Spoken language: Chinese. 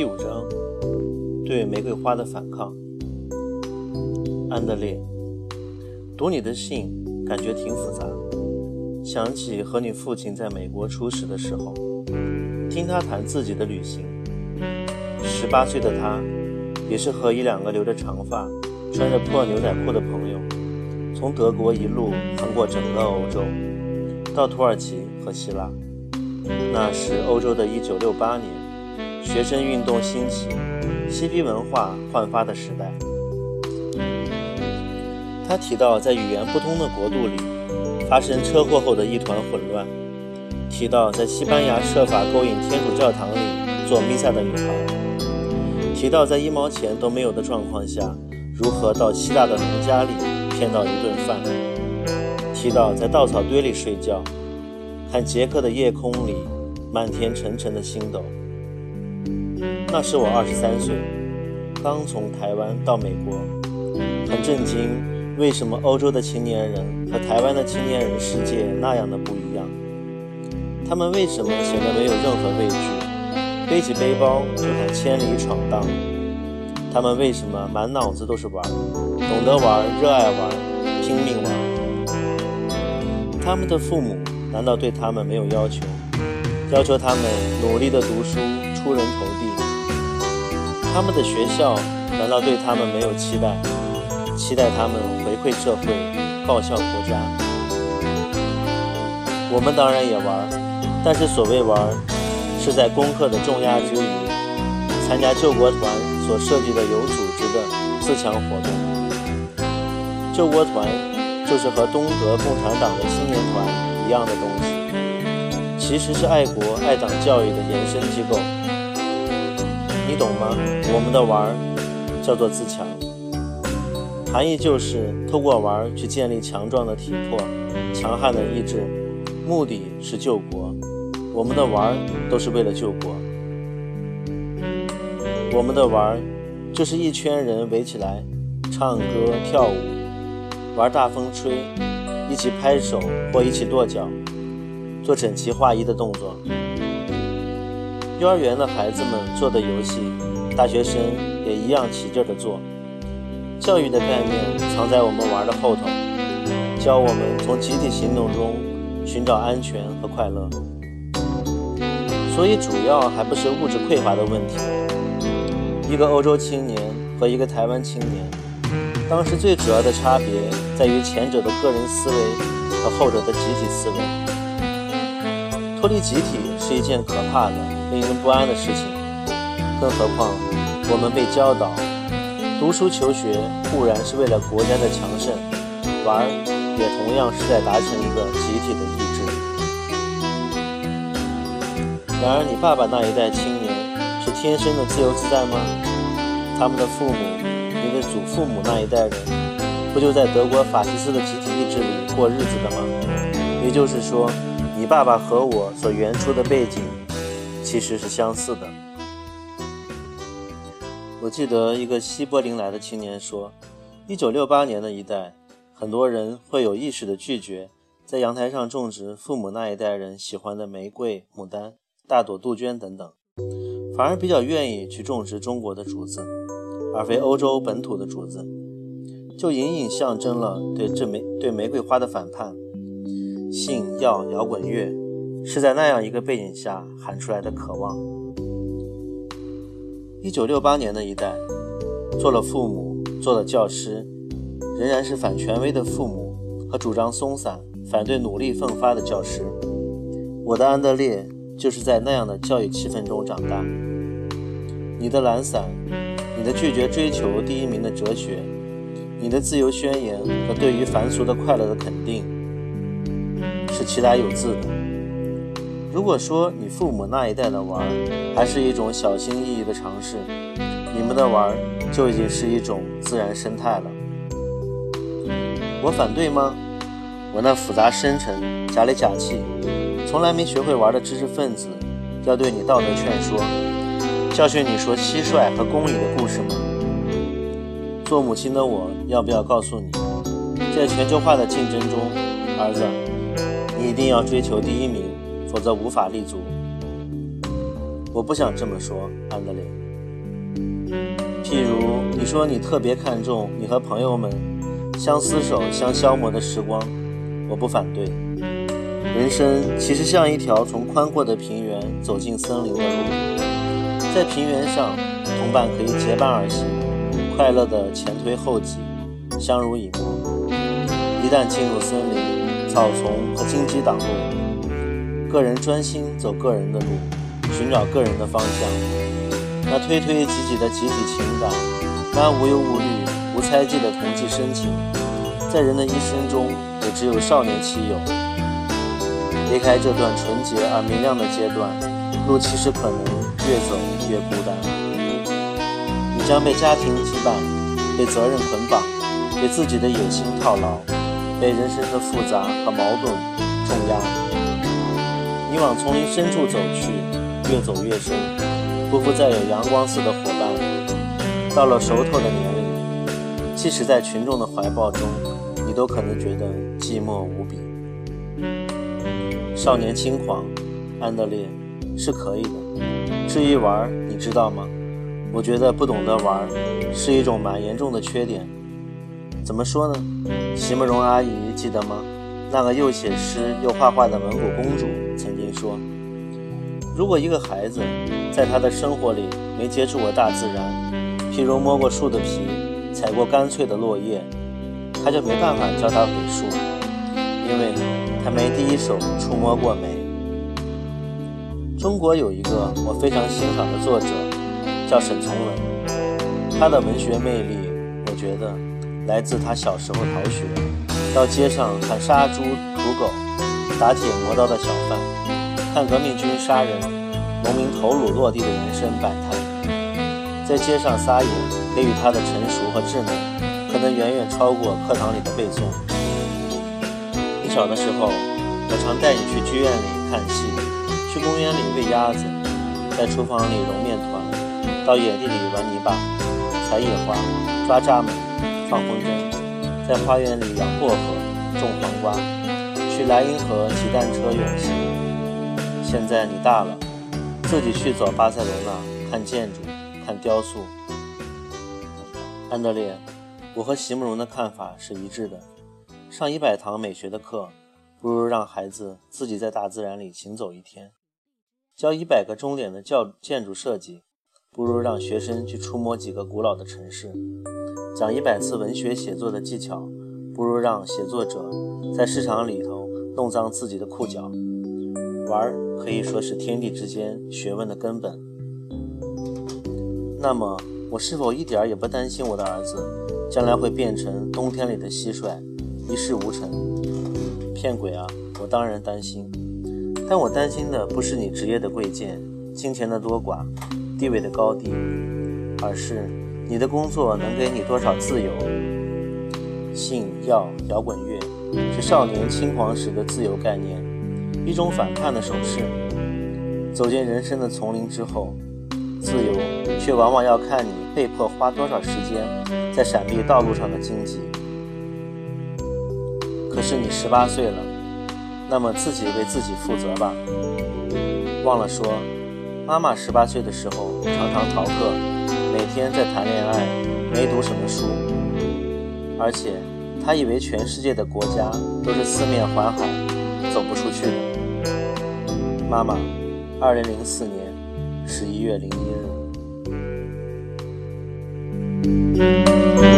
第五章，对玫瑰花的反抗。安德烈，读你的信，感觉挺复杂。想起和你父亲在美国初识的时候，听他谈自己的旅行。十八岁的他，也是和一两个留着长发、穿着破牛仔裤的朋友，从德国一路横过整个欧洲，到土耳其和希腊。那是欧洲的一九六八年。学生运动兴起，嬉皮文化焕发的时代。他提到在语言不通的国度里发生车祸后的一团混乱，提到在西班牙设法勾引天主教堂里做弥撒的女孩，提到在一毛钱都没有的状况下如何到希腊的农家里骗到一顿饭，提到在稻草堆里睡觉，看捷克的夜空里满天沉沉的星斗。那时我二十三岁，刚从台湾到美国，很震惊，为什么欧洲的青年人和台湾的青年人世界那样的不一样？他们为什么显得没有任何畏惧，背起背包就敢千里闯荡？他们为什么满脑子都是玩，懂得玩，热爱玩，拼命玩？他们的父母难道对他们没有要求，要求他们努力的读书，出人头地？他们的学校难道对他们没有期待？期待他们回馈社会，报效国家？我们当然也玩，但是所谓玩，是在功课的重压之余，参加救国团所设计的有组织的自强活动。救国团就是和东德共产党的青年团一样的东西，其实是爱国爱党教育的延伸机构。你懂吗？我们的玩儿叫做自强，含义就是透过玩儿去建立强壮的体魄、强悍的意志，目的是救国。我们的玩儿都是为了救国。我们的玩儿就是一圈人围起来，唱歌跳舞，玩大风吹，一起拍手或一起跺脚，做整齐划一的动作。幼儿园的孩子们做的游戏，大学生也一样起劲的做。教育的概念藏在我们玩的后头，教我们从集体行动中寻找安全和快乐。所以主要还不是物质匮乏的问题。一个欧洲青年和一个台湾青年，当时最主要的差别在于前者的个人思维和后者的集体思维。脱离集体是一件可怕的。令人不安的事情，更何况我们被教导，读书求学固然是为了国家的强盛，玩也同样是在达成一个集体的意志。然而，你爸爸那一代青年是天生的自由自在吗？他们的父母，你的祖父母那一代人，不就在德国法西斯的集体意志里过日子的吗？也就是说，你爸爸和我所原出的背景。其实是相似的。我记得一个西柏林来的青年说，一九六八年的一代，很多人会有意识的拒绝在阳台上种植父母那一代人喜欢的玫瑰、牡丹、大朵杜鹃等等，反而比较愿意去种植中国的竹子，而非欧洲本土的竹子，就隐隐象征了对这玫对玫瑰花的反叛。性、药、摇滚乐。是在那样一个背景下喊出来的渴望。一九六八年的一代，做了父母，做了教师，仍然是反权威的父母和主张松散、反对努力奋发的教师。我的安德烈就是在那样的教育气氛中长大。你的懒散，你的拒绝追求第一名的哲学，你的自由宣言和对于凡俗的快乐的肯定，是其他有字的。如果说你父母那一代的玩儿还是一种小心翼翼的尝试，你们的玩儿就已经是一种自然生态了。我反对吗？我那复杂深沉、假里假气、从来没学会玩的知识分子，要对你道德劝说，教训你说蟋蟀和公蚁的故事吗？做母亲的我，要不要告诉你，在全球化的竞争中，儿子，你一定要追求第一名。否则无法立足。我不想这么说，安德烈。譬如你说你特别看重你和朋友们相厮守、相消磨的时光，我不反对。人生其实像一条从宽阔的平原走进森林的路，在平原上，同伴可以结伴而行，快乐的前推后挤，相濡以沫。一旦进入森林，草丛和荆棘挡路，个人专心走个人的路，寻找个人的方向。那推推挤挤的集体情感，那无忧无虑、无猜忌的同济深情，在人的一生中也只有少年期有。离开这段纯洁而明亮的阶段，路其实可能越走越孤单。你将被家庭羁绊，被责任捆绑，被自己的野心套牢，被人生的复杂和矛盾重压。你往丛林深处走去，越走越深，不复再有阳光似的伙伴。到了熟透的年龄，即使在群众的怀抱中，你都可能觉得寂寞无比。少年轻狂，安德烈是可以的。至于玩，你知道吗？我觉得不懂得玩是一种蛮严重的缺点。怎么说呢？席慕容阿姨记得吗？那个又写诗又画画的蒙古公主曾经说：“如果一个孩子在他的生活里没接触过大自然，譬如摸过树的皮，踩过干脆的落叶，他就没办法教他笔数，因为。”他没第一手触摸过美。中国有一个我非常欣赏的作者，叫沈从文。他的文学魅力，我觉得来自他小时候逃学，到街上看杀猪屠狗、打铁磨刀的小贩，看革命军杀人、农民头颅落地的人生百态，在街上撒野，给予他的成熟和稚嫩，可能远远超过课堂里的背诵。你小的时候，我常带你去剧院里看戏，去公园里喂鸭子，在厨房里揉面团，到野地里玩泥巴、采野花、抓蚱蜢、放风筝，在花园里养薄荷、种黄瓜，去莱茵河骑单车远行。现在你大了，自己去走巴塞罗那，看建筑，看雕塑。安德烈，我和席慕容的看法是一致的。上一百堂美学的课，不如让孩子自己在大自然里行走一天；教一百个钟点的教建筑设计，不如让学生去触摸几个古老的城市；讲一百次文学写作的技巧，不如让写作者在市场里头弄脏自己的裤脚。玩儿可以说是天地之间学问的根本。那么，我是否一点也不担心我的儿子将来会变成冬天里的蟋蟀？一事无成，骗鬼啊！我当然担心，但我担心的不是你职业的贵贱、金钱的多寡、地位的高低，而是你的工作能给你多少自由。性、药、摇滚乐是少年轻狂时的自由概念，一种反叛的手势。走进人生的丛林之后，自由却往往要看你被迫花多少时间在闪避道路上的荆棘。可是你十八岁了，那么自己为自己负责吧。忘了说，妈妈十八岁的时候常常逃课，每天在谈恋爱，没读什么书，而且他以为全世界的国家都是四面环海，走不出去的。妈妈，二零零四年十一月零一日。